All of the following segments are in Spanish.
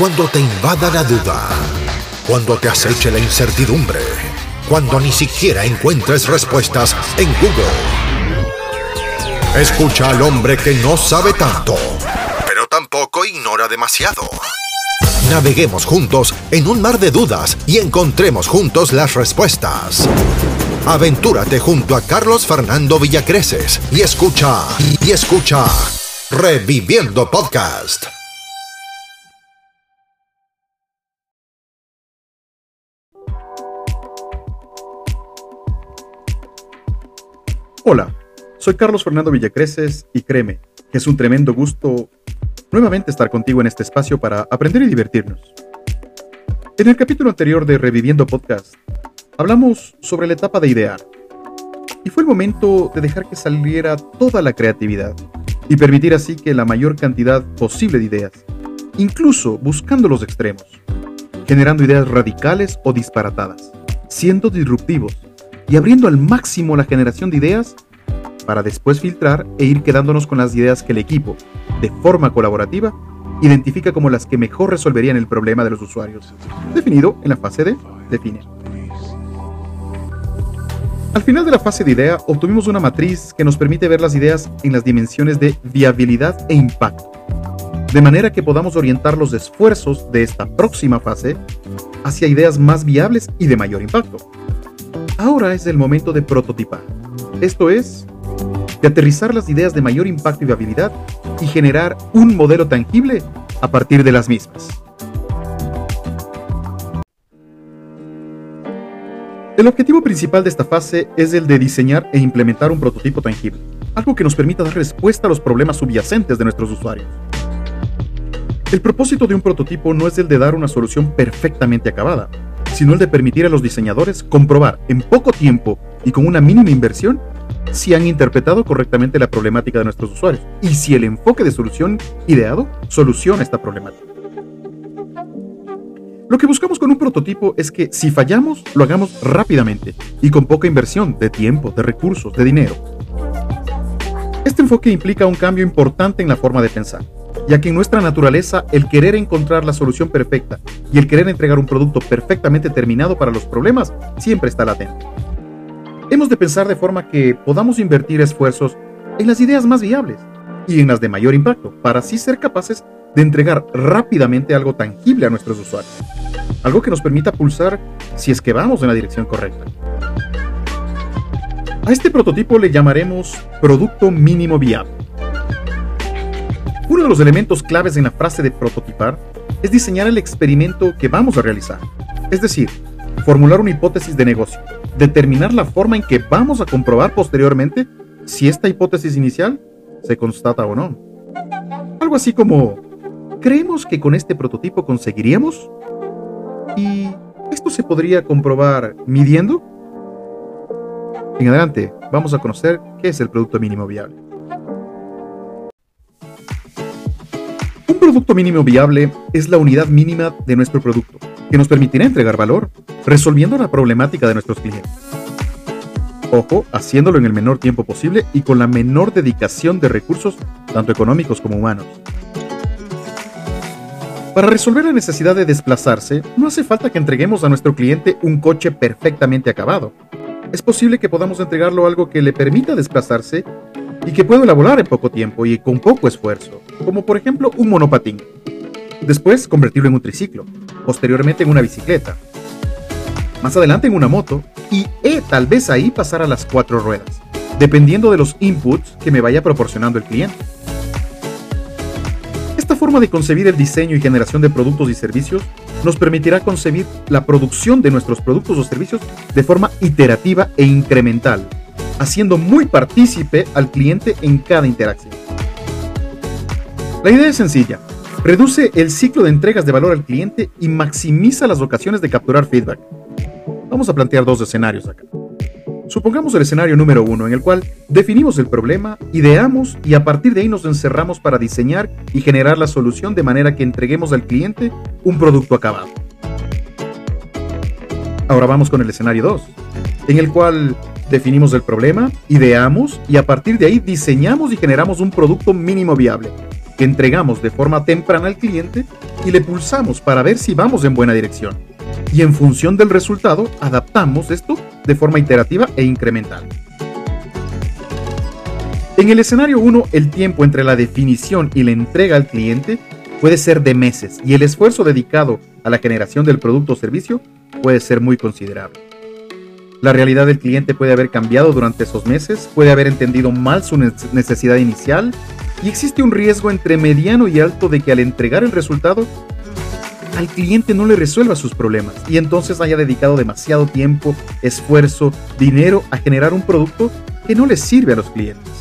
Cuando te invada la duda, cuando te aceche la incertidumbre, cuando ni siquiera encuentres respuestas en Google. Escucha al hombre que no sabe tanto, pero tampoco ignora demasiado. Naveguemos juntos en un mar de dudas y encontremos juntos las respuestas. Aventúrate junto a Carlos Fernando Villacreces y escucha, y escucha Reviviendo Podcast. Hola, soy Carlos Fernando Villacreces y créeme que es un tremendo gusto nuevamente estar contigo en este espacio para aprender y divertirnos. En el capítulo anterior de Reviviendo Podcast, hablamos sobre la etapa de idear. Y fue el momento de dejar que saliera toda la creatividad y permitir así que la mayor cantidad posible de ideas, incluso buscando los extremos, generando ideas radicales o disparatadas, siendo disruptivos y abriendo al máximo la generación de ideas para después filtrar e ir quedándonos con las ideas que el equipo, de forma colaborativa, identifica como las que mejor resolverían el problema de los usuarios, definido en la fase de define. Al final de la fase de idea, obtuvimos una matriz que nos permite ver las ideas en las dimensiones de viabilidad e impacto, de manera que podamos orientar los esfuerzos de esta próxima fase hacia ideas más viables y de mayor impacto. Ahora es el momento de prototipar, esto es, de aterrizar las ideas de mayor impacto y viabilidad y generar un modelo tangible a partir de las mismas. El objetivo principal de esta fase es el de diseñar e implementar un prototipo tangible, algo que nos permita dar respuesta a los problemas subyacentes de nuestros usuarios. El propósito de un prototipo no es el de dar una solución perfectamente acabada, sino el de permitir a los diseñadores comprobar en poco tiempo y con una mínima inversión si han interpretado correctamente la problemática de nuestros usuarios y si el enfoque de solución ideado soluciona esta problemática. Lo que buscamos con un prototipo es que si fallamos, lo hagamos rápidamente y con poca inversión de tiempo, de recursos, de dinero. Este enfoque implica un cambio importante en la forma de pensar, ya que en nuestra naturaleza el querer encontrar la solución perfecta y el querer entregar un producto perfectamente terminado para los problemas siempre está latente. Hemos de pensar de forma que podamos invertir esfuerzos en las ideas más viables y en las de mayor impacto, para así ser capaces de entregar rápidamente algo tangible a nuestros usuarios algo que nos permita pulsar si es que vamos en la dirección correcta. A este prototipo le llamaremos producto mínimo viable. Uno de los elementos claves en la frase de prototipar es diseñar el experimento que vamos a realizar, es decir, formular una hipótesis de negocio, determinar la forma en que vamos a comprobar posteriormente si esta hipótesis inicial se constata o no. Algo así como, ¿creemos que con este prototipo conseguiríamos? ¿Y esto se podría comprobar midiendo? En adelante, vamos a conocer qué es el producto mínimo viable. Producto mínimo viable es la unidad mínima de nuestro producto, que nos permitirá entregar valor, resolviendo la problemática de nuestros clientes. Ojo, haciéndolo en el menor tiempo posible y con la menor dedicación de recursos, tanto económicos como humanos. Para resolver la necesidad de desplazarse, no hace falta que entreguemos a nuestro cliente un coche perfectamente acabado. Es posible que podamos entregarlo algo que le permita desplazarse y que pueda elaborar en poco tiempo y con poco esfuerzo, como por ejemplo un monopatín. Después convertirlo en un triciclo, posteriormente en una bicicleta, más adelante en una moto y eh, tal vez ahí pasar a las cuatro ruedas, dependiendo de los inputs que me vaya proporcionando el cliente. Esta forma de concebir el diseño y generación de productos y servicios nos permitirá concebir la producción de nuestros productos o servicios de forma iterativa e incremental, haciendo muy partícipe al cliente en cada interacción. La idea es sencilla. Reduce el ciclo de entregas de valor al cliente y maximiza las ocasiones de capturar feedback. Vamos a plantear dos escenarios acá. Supongamos el escenario número uno, en el cual definimos el problema, ideamos y a partir de ahí nos encerramos para diseñar y generar la solución de manera que entreguemos al cliente un producto acabado. Ahora vamos con el escenario 2, en el cual definimos el problema, ideamos y a partir de ahí diseñamos y generamos un producto mínimo viable, que entregamos de forma temprana al cliente y le pulsamos para ver si vamos en buena dirección. Y en función del resultado, adaptamos esto de forma iterativa e incremental. En el escenario 1, el tiempo entre la definición y la entrega al cliente puede ser de meses y el esfuerzo dedicado a la generación del producto o servicio puede ser muy considerable. La realidad del cliente puede haber cambiado durante esos meses, puede haber entendido mal su necesidad inicial y existe un riesgo entre mediano y alto de que al entregar el resultado al cliente no le resuelva sus problemas y entonces haya dedicado demasiado tiempo, esfuerzo, dinero a generar un producto que no le sirve a los clientes.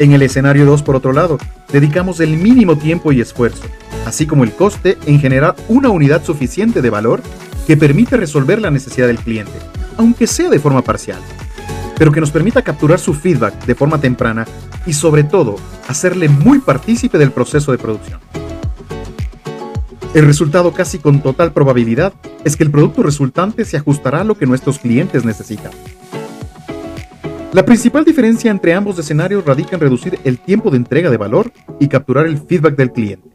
En el escenario 2, por otro lado, dedicamos el mínimo tiempo y esfuerzo, así como el coste en generar una unidad suficiente de valor que permite resolver la necesidad del cliente, aunque sea de forma parcial, pero que nos permita capturar su feedback de forma temprana y sobre todo hacerle muy partícipe del proceso de producción. El resultado casi con total probabilidad es que el producto resultante se ajustará a lo que nuestros clientes necesitan. La principal diferencia entre ambos escenarios radica en reducir el tiempo de entrega de valor y capturar el feedback del cliente.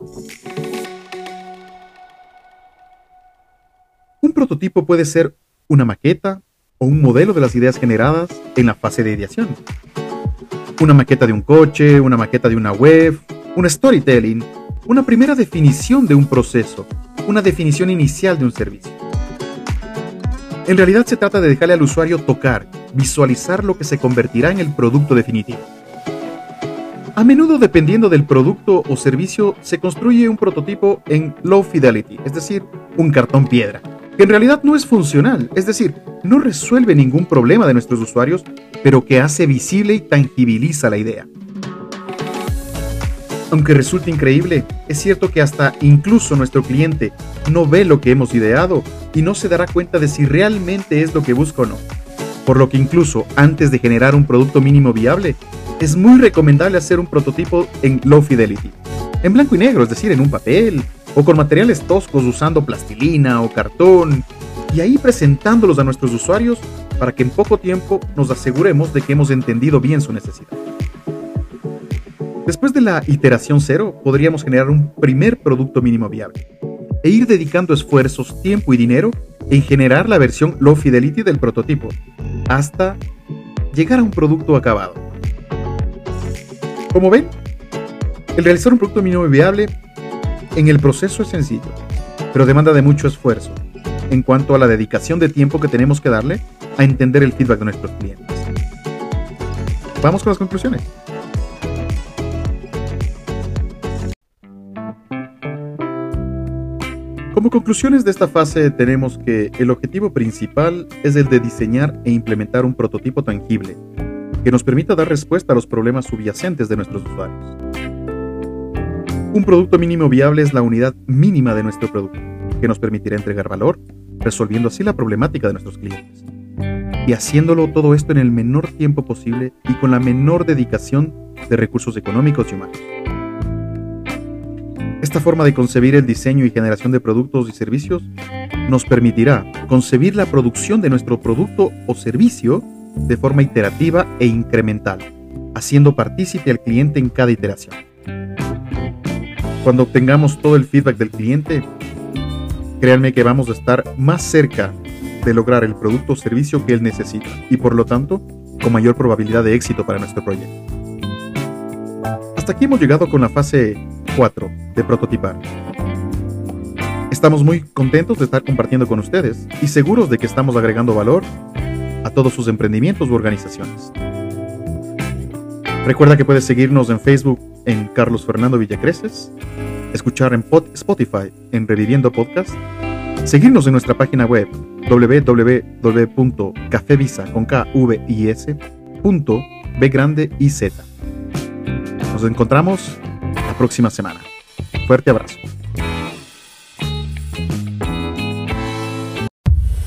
Prototipo puede ser una maqueta o un modelo de las ideas generadas en la fase de ideación. Una maqueta de un coche, una maqueta de una web, un storytelling, una primera definición de un proceso, una definición inicial de un servicio. En realidad se trata de dejarle al usuario tocar, visualizar lo que se convertirá en el producto definitivo. A menudo, dependiendo del producto o servicio, se construye un prototipo en low fidelity, es decir, un cartón piedra en realidad no es funcional, es decir, no resuelve ningún problema de nuestros usuarios, pero que hace visible y tangibiliza la idea. Aunque resulte increíble, es cierto que hasta incluso nuestro cliente no ve lo que hemos ideado y no se dará cuenta de si realmente es lo que busca o no. Por lo que incluso antes de generar un producto mínimo viable, es muy recomendable hacer un prototipo en low fidelity, en blanco y negro, es decir, en un papel, o con materiales toscos usando plastilina o cartón, y ahí presentándolos a nuestros usuarios para que en poco tiempo nos aseguremos de que hemos entendido bien su necesidad. Después de la iteración cero, podríamos generar un primer producto mínimo viable e ir dedicando esfuerzos, tiempo y dinero en generar la versión low fidelity del prototipo, hasta llegar a un producto acabado. Como ven, el realizar un producto mínimo viable en el proceso es sencillo, pero demanda de mucho esfuerzo en cuanto a la dedicación de tiempo que tenemos que darle a entender el feedback de nuestros clientes. Vamos con las conclusiones. Como conclusiones de esta fase tenemos que el objetivo principal es el de diseñar e implementar un prototipo tangible que nos permita dar respuesta a los problemas subyacentes de nuestros usuarios. Un producto mínimo viable es la unidad mínima de nuestro producto, que nos permitirá entregar valor, resolviendo así la problemática de nuestros clientes. Y haciéndolo todo esto en el menor tiempo posible y con la menor dedicación de recursos económicos y humanos. Esta forma de concebir el diseño y generación de productos y servicios nos permitirá concebir la producción de nuestro producto o servicio de forma iterativa e incremental, haciendo partícipe al cliente en cada iteración. Cuando obtengamos todo el feedback del cliente, créanme que vamos a estar más cerca de lograr el producto o servicio que él necesita y por lo tanto con mayor probabilidad de éxito para nuestro proyecto. Hasta aquí hemos llegado con la fase 4 de prototipar. Estamos muy contentos de estar compartiendo con ustedes y seguros de que estamos agregando valor a todos sus emprendimientos u organizaciones. Recuerda que puedes seguirnos en Facebook en Carlos Fernando Villacreces, escuchar en Spotify en Reviviendo Podcast, seguirnos en nuestra página web www.cafevisa.biz.b Nos encontramos la próxima semana. Fuerte abrazo.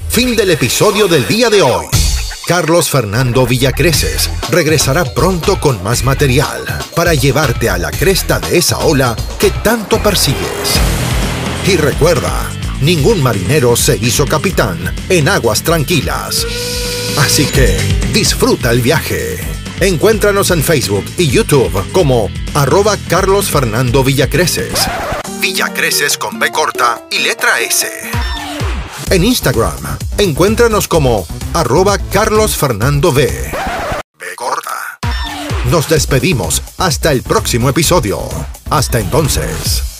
Fin del episodio del día de hoy. Carlos Fernando Villacreces regresará pronto con más material para llevarte a la cresta de esa ola que tanto persigues. Y recuerda, ningún marinero se hizo capitán en aguas tranquilas. Así que disfruta el viaje. Encuéntranos en Facebook y YouTube como arroba Carlos Fernando Villacreces. Villacreces con B corta y letra S. En Instagram, encuéntranos como arroba Carlos Fernando V. B corta. Nos despedimos hasta el próximo episodio. Hasta entonces.